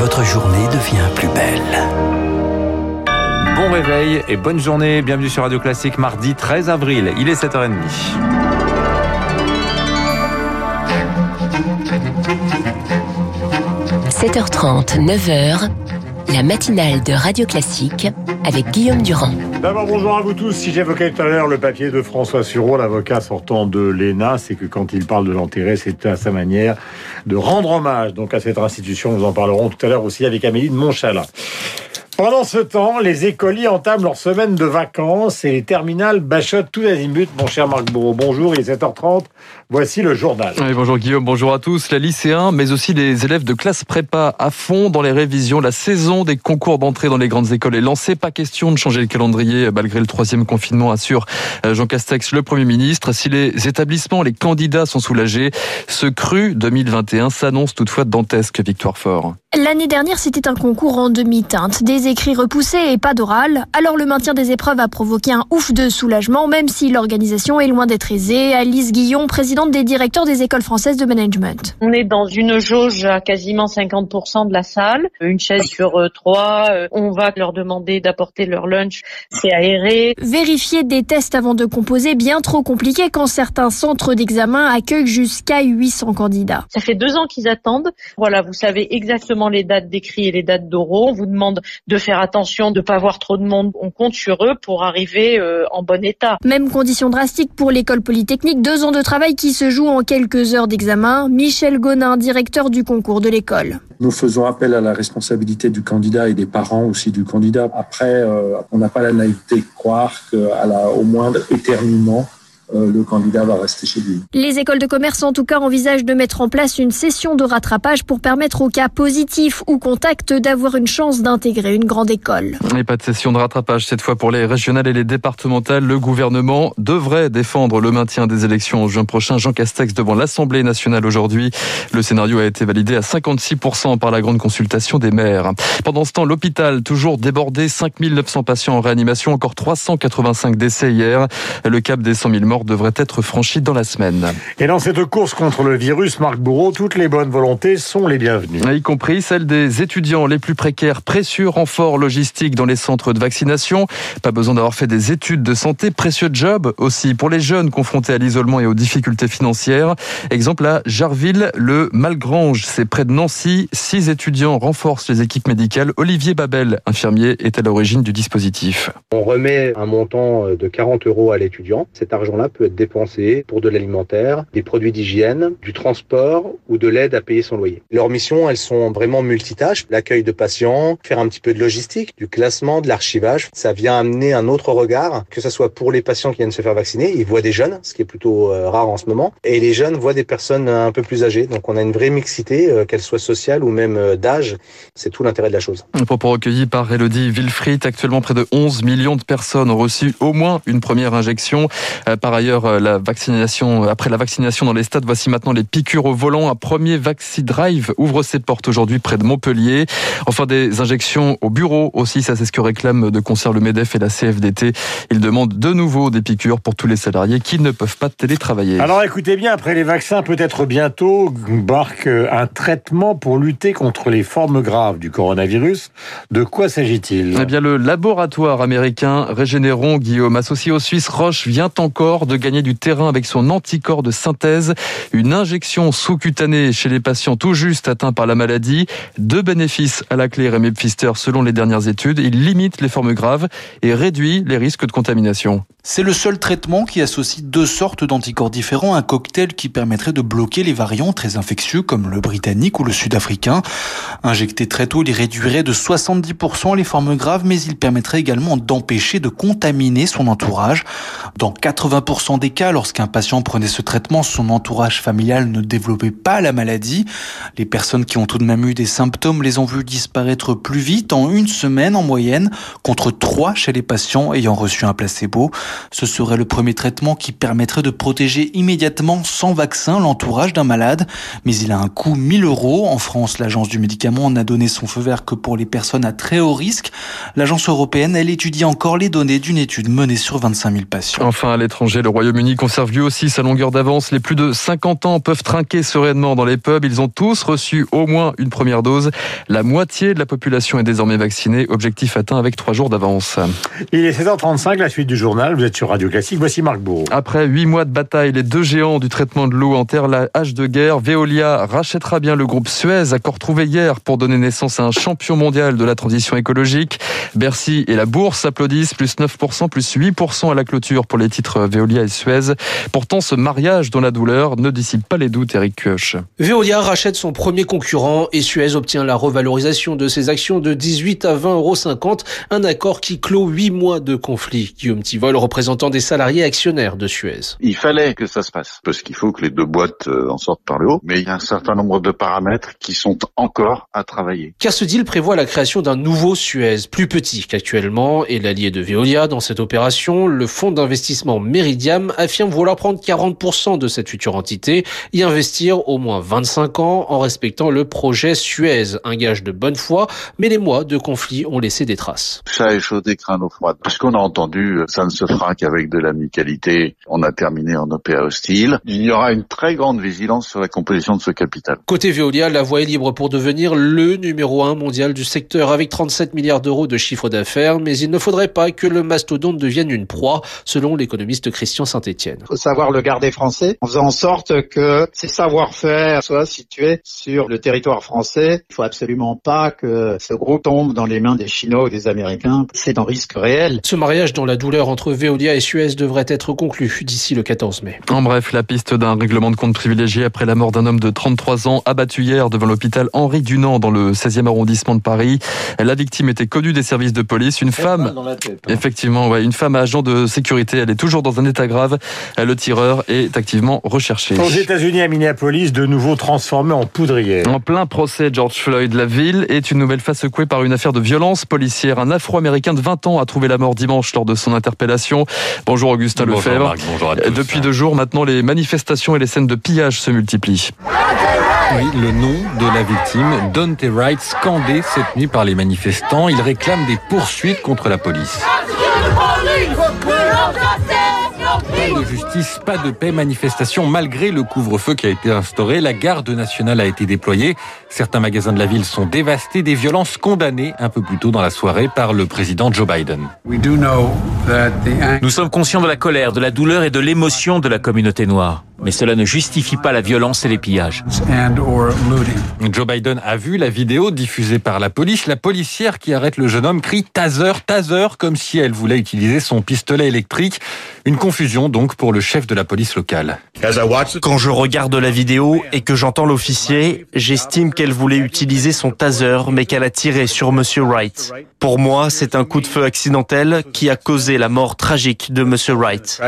votre journée devient plus belle. Bon réveil et bonne journée. Bienvenue sur Radio Classique mardi 13 avril. Il est 7h30. – 7h30, 9h, la matinale de Radio Classique avec Guillaume Durand. D'abord, bonjour à vous tous. Si j'évoquais tout à l'heure le papier de François Sureau, l'avocat sortant de l'ENA, c'est que quand il parle de l'enterrer, c'est à sa manière de rendre hommage donc à cette institution. Nous en parlerons tout à l'heure aussi avec Amélie de. Pendant ce temps, les écoliers entament leur semaine de vacances et les terminales bachotent tout azimut. Mon cher Marc Bourreau, bonjour, il est 7h30. Voici le journal. bonjour Guillaume, bonjour à tous. Les lycéens, mais aussi les élèves de classe prépa à fond dans les révisions. La saison des concours d'entrée dans les grandes écoles est lancée. Pas question de changer le calendrier malgré le troisième confinement, assure euh, Jean Castex, le Premier ministre. Si les établissements, les candidats sont soulagés, ce cru 2021 s'annonce toutefois dantesque, Victoire Fort. L'année dernière, c'était un concours en demi-teinte, des écrits repoussés et pas d'oral. Alors le maintien des épreuves a provoqué un ouf de soulagement, même si l'organisation est loin d'être aisée. Alice Guillon, présidente des directeurs des écoles françaises de management. On est dans une jauge à quasiment 50% de la salle, une chaise sur euh, trois. Euh, on va leur demander d'apporter leur lunch, c'est aéré. Vérifier des tests avant de composer, bien trop compliqué quand certains centres d'examen accueillent jusqu'à 800 candidats. Ça fait deux ans qu'ils attendent. Voilà, vous savez exactement les dates d'écrit et les dates d'oraux. On vous demande de faire attention, de ne pas avoir trop de monde. On compte sur eux pour arriver euh, en bon état. Même condition drastique pour l'école polytechnique. Deux ans de travail qui se jouent en quelques heures d'examen. Michel Gonin, directeur du concours de l'école. Nous faisons appel à la responsabilité du candidat et des parents aussi du candidat. Après, euh, on n'a pas la naïveté de croire qu'à la, au moindre éternuement, le candidat va rester chez lui. Les écoles de commerce, en tout cas, envisagent de mettre en place une session de rattrapage pour permettre aux cas positifs ou contacts d'avoir une chance d'intégrer une grande école. Et pas de session de rattrapage cette fois pour les régionales et les départementales. Le gouvernement devrait défendre le maintien des élections en juin prochain. Jean Castex devant l'Assemblée nationale aujourd'hui. Le scénario a été validé à 56% par la grande consultation des maires. Pendant ce temps, l'hôpital toujours débordé, 5900 patients en réanimation, encore 385 décès hier. Le cap des 100 000 morts devrait être franchi dans la semaine. Et dans cette course contre le virus, Marc Bourreau, toutes les bonnes volontés sont les bienvenues. Y compris celles des étudiants les plus précaires. Précieux renfort logistique dans les centres de vaccination. Pas besoin d'avoir fait des études de santé. Précieux job aussi pour les jeunes confrontés à l'isolement et aux difficultés financières. Exemple à Jarville, le Malgrange, c'est près de Nancy. Six étudiants renforcent les équipes médicales. Olivier Babel, infirmier, est à l'origine du dispositif. On remet un montant de 40 euros à l'étudiant. Cet argent-là peut être dépensé pour de l'alimentaire, des produits d'hygiène, du transport ou de l'aide à payer son loyer. Leurs missions, elles sont vraiment multitâches. L'accueil de patients, faire un petit peu de logistique, du classement, de l'archivage. Ça vient amener un autre regard, que ce soit pour les patients qui viennent se faire vacciner. Ils voient des jeunes, ce qui est plutôt euh, rare en ce moment. Et les jeunes voient des personnes un peu plus âgées. Donc on a une vraie mixité, euh, qu'elle soit sociale ou même euh, d'âge. C'est tout l'intérêt de la chose. Un propos recueilli par Elodie Wilfried. Actuellement, près de 11 millions de personnes ont reçu au moins une première injection. Par ailleurs, euh, la vaccination, après la vaccination dans les stades, voici maintenant les piqûres au volant. Un premier Vaccine Drive ouvre ses portes aujourd'hui près de Montpellier. Enfin, des injections au bureau aussi, ça c'est ce que réclame de concert le MEDEF et la CFDT. Ils demandent de nouveau des piqûres pour tous les salariés qui ne peuvent pas télétravailler. Alors écoutez bien, après les vaccins, peut-être bientôt barque un traitement pour lutter contre les formes graves du coronavirus. De quoi s'agit-il? Eh bien, le laboratoire américain Régénéron, Guillaume, associé au Suisse Roche, vient encore de gagner du terrain avec son anticorps de synthèse. Une injection sous-cutanée chez les patients tout juste atteints par la maladie. Deux bénéfices à la clé Rémi Pfister selon les dernières études. Il limite les formes graves et réduit les risques de contamination. C'est le seul traitement qui associe deux sortes d'anticorps différents, un cocktail qui permettrait de bloquer les variants très infectieux comme le britannique ou le sud-africain. Injecté très tôt, il réduirait de 70% les formes graves, mais il permettrait également d'empêcher de contaminer son entourage. Dans 80% des cas, lorsqu'un patient prenait ce traitement, son entourage familial ne développait pas la maladie. Les personnes qui ont tout de même eu des symptômes les ont vus disparaître plus vite, en une semaine en moyenne, contre trois chez les patients ayant reçu un placebo. Ce serait le premier traitement qui permettrait de protéger immédiatement sans vaccin l'entourage d'un malade. Mais il a un coût 1000 euros. En France, l'agence du médicament n'a donné son feu vert que pour les personnes à très haut risque. L'agence européenne, elle étudie encore les données d'une étude menée sur 25 000 patients. Enfin, à l'étranger, le Royaume-Uni conserve lui aussi sa longueur d'avance. Les plus de 50 ans peuvent trinquer sereinement dans les pubs. Ils ont tous reçu au moins une première dose. La moitié de la population est désormais vaccinée. Objectif atteint avec trois jours d'avance. Il est 16h35, la suite du journal. Vous êtes sur Radio Classique. Voici Marc Bourg. Après huit mois de bataille, les deux géants du traitement de l'eau enterrent la hache de guerre. Veolia rachètera bien le groupe Suez, accord trouvé hier pour donner naissance à un champion mondial de la transition écologique. Bercy et la bourse applaudissent plus 9%, plus 8% à la clôture pour les titres Veolia et Suez. Pourtant, ce mariage dans la douleur ne dissipe pas les doutes, Eric Kioch. Veolia rachète son premier concurrent et Suez obtient la revalorisation de ses actions de 18 à 20,50 euros. Un accord qui clôt 8 mois de conflit. Guillaume Tivol, représentant des salariés actionnaires de Suez. Il fallait que ça se passe parce qu'il faut que les deux boîtes euh, en sortent par le haut. Mais il y a un certain nombre de paramètres qui sont encore à travailler. Car ce deal prévoit la création d'un nouveau Suez, plus petit qu'actuellement, et l'allié de Veolia dans cette opération, le fonds d'investissement Meridiam, affirme vouloir prendre 40% de cette future entité, y investir au moins 25 ans en respectant le projet Suez, un gage de bonne foi, mais les mois de conflit ont laissé des traces. Ça a échaudé crâne au froid. Parce qu'on a entendu, ça ne se fera qu'avec de l'amicalité. On a terminé en OPA hostile. Il y aura une très grande vigilance sur la composition de ce capital. Côté Veolia, la voie est libre pour devenir le numéro un mondial du secteur avec 37 milliards d'euros de chiffre d'affaires, mais il ne faudrait pas que le mastodonte devienne une proie, selon l'économiste Christian Saint-Etienne. Il faut savoir le garder français, en faisant en sorte que ces savoir-faire soient situés sur le territoire français. Il faut absolument pas que ce groupe tombe dans les mains des Chinois ou des Américains. C'est un risque réel. Ce mariage dans la douleur entre Veolia et Suez devrait être conclu d'ici le 14 mai. En bref, la piste d'un règlement de compte privilégié après la mort d'un homme de 33 ans abattu hier devant l'hôpital Henri Dunant dans le 16e arrondissement de Paris. La victime était connue des services de police, une femme. Dans la tête, hein. Effectivement, ouais, une femme agent de sécurité. Elle est toujours dans un état grave. Le tireur est activement recherché. Aux États-Unis, à Minneapolis, de nouveau transformé en poudrière. En plein procès, George Floyd, la ville est une nouvelle fois secouée par une affaire de violence policière. Un Afro-Américain de 20 ans a trouvé la mort dimanche lors de son interpellation. Bonjour Augustin Bonjour Lefebvre. Marc, bonjour à tous. Depuis deux jours maintenant, les manifestations et les scènes de pillage se multiplient. Oui, le nom de la victime, Dante Wright, scandé cette nuit par les manifestants. Il réclame des poursuites contre la police. Pas de justice, pas de paix, manifestation malgré le couvre-feu qui a été instauré. La garde nationale a été déployée. Certains magasins de la ville sont dévastés. Des violences condamnées un peu plus tôt dans la soirée par le président Joe Biden. Nous sommes conscients de la colère, de la douleur et de l'émotion de la communauté noire. Mais cela ne justifie pas la violence et les pillages. Joe Biden a vu la vidéo diffusée par la police. La policière qui arrête le jeune homme crie taser, taser, comme si elle voulait utiliser son pistolet électrique. Une confusion donc pour le chef de la police locale. Quand je regarde la vidéo et que j'entends l'officier, j'estime qu'elle voulait utiliser son taser mais qu'elle a tiré sur Monsieur Wright. Pour moi, c'est un coup de feu accidentel qui a causé la mort tragique de Monsieur Wright.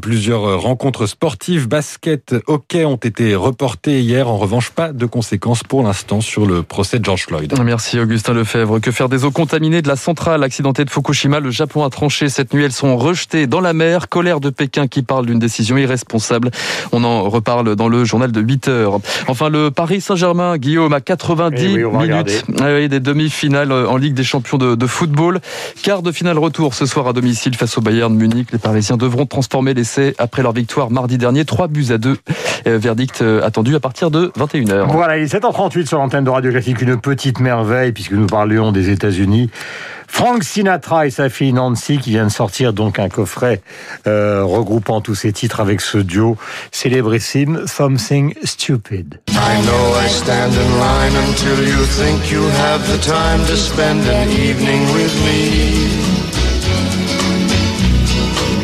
Plusieurs rencontres sportives, basket, hockey ont été reportées hier. En revanche, pas de conséquences pour l'instant sur le procès de George Floyd. Merci Augustin Lefebvre. Que faire des eaux contaminées de la centrale accidentée de Fukushima? Le Japon a tranché cette nuit. Elles sont rejetées dans la mer. Colère de Pékin qui parle d'une décision irresponsable. On en reparle dans le journal de 8 heures. Enfin, le Paris Saint-Germain, Guillaume, à 90 Eh oui, minutes Ah oui, des demi-finales en Ligue des Champions de, de football. Quart de finale retour ce soir à domicile face au Bayern Munich. Les Parisiens devront transformer l'essai après leur victoire mardi dernier. 3 buts à 2. Euh, verdict euh, attendu à partir de 21h. Voilà, il est 7h38 sur l'antenne de Radio Classique, une petite merveille, puisque nous parlions des États-Unis. Frank Sinatra et sa fille Nancy qui vient de sortir donc un coffret euh, regroupant tous ses titres avec ce duo célébrissime Something Stupid. I know I stand in line until you think you have the time to spend an evening with me.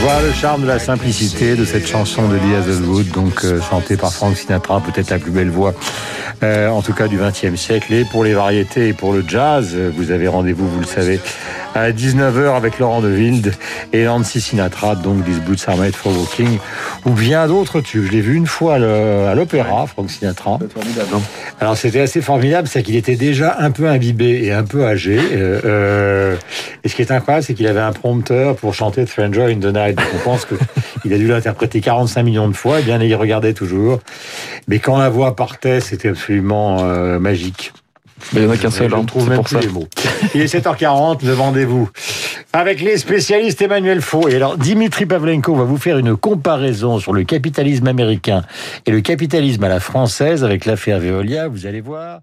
Voilà le charme de la simplicité de cette chanson de Lee Hazelwood, donc euh, chantée par Frank Sinatra, peut-être la plus belle voix, euh, en tout cas du XXe siècle. Et pour les variétés et pour le jazz, vous avez rendez-vous, vous le savez, à 19h avec Laurent De Wild et Nancy Sinatra, donc These Boots Are Made for Walking, ou bien d'autres tubes. Je l'ai vu une fois à l'opéra, Frank Sinatra. Alors c'était assez formidable, c'est qu'il était déjà un peu imbibé et un peu âgé. Euh, euh, et ce qui est incroyable, c'est qu'il avait un prompteur pour chanter Stranger in the Night. Donc, on pense qu'il a dû l'interpréter 45 millions de fois, et bien il regardait toujours. Mais quand la voix partait, c'était absolument euh, magique. Mais il n'y en a qu'un seul, hein, c'est pour plus ça. les mots. Il est 7h40, demandez-vous. Avec les spécialistes Emmanuel Faux. Et alors, Dimitri Pavlenko va vous faire une comparaison sur le capitalisme américain et le capitalisme à la française avec l'affaire Veolia. Vous allez voir.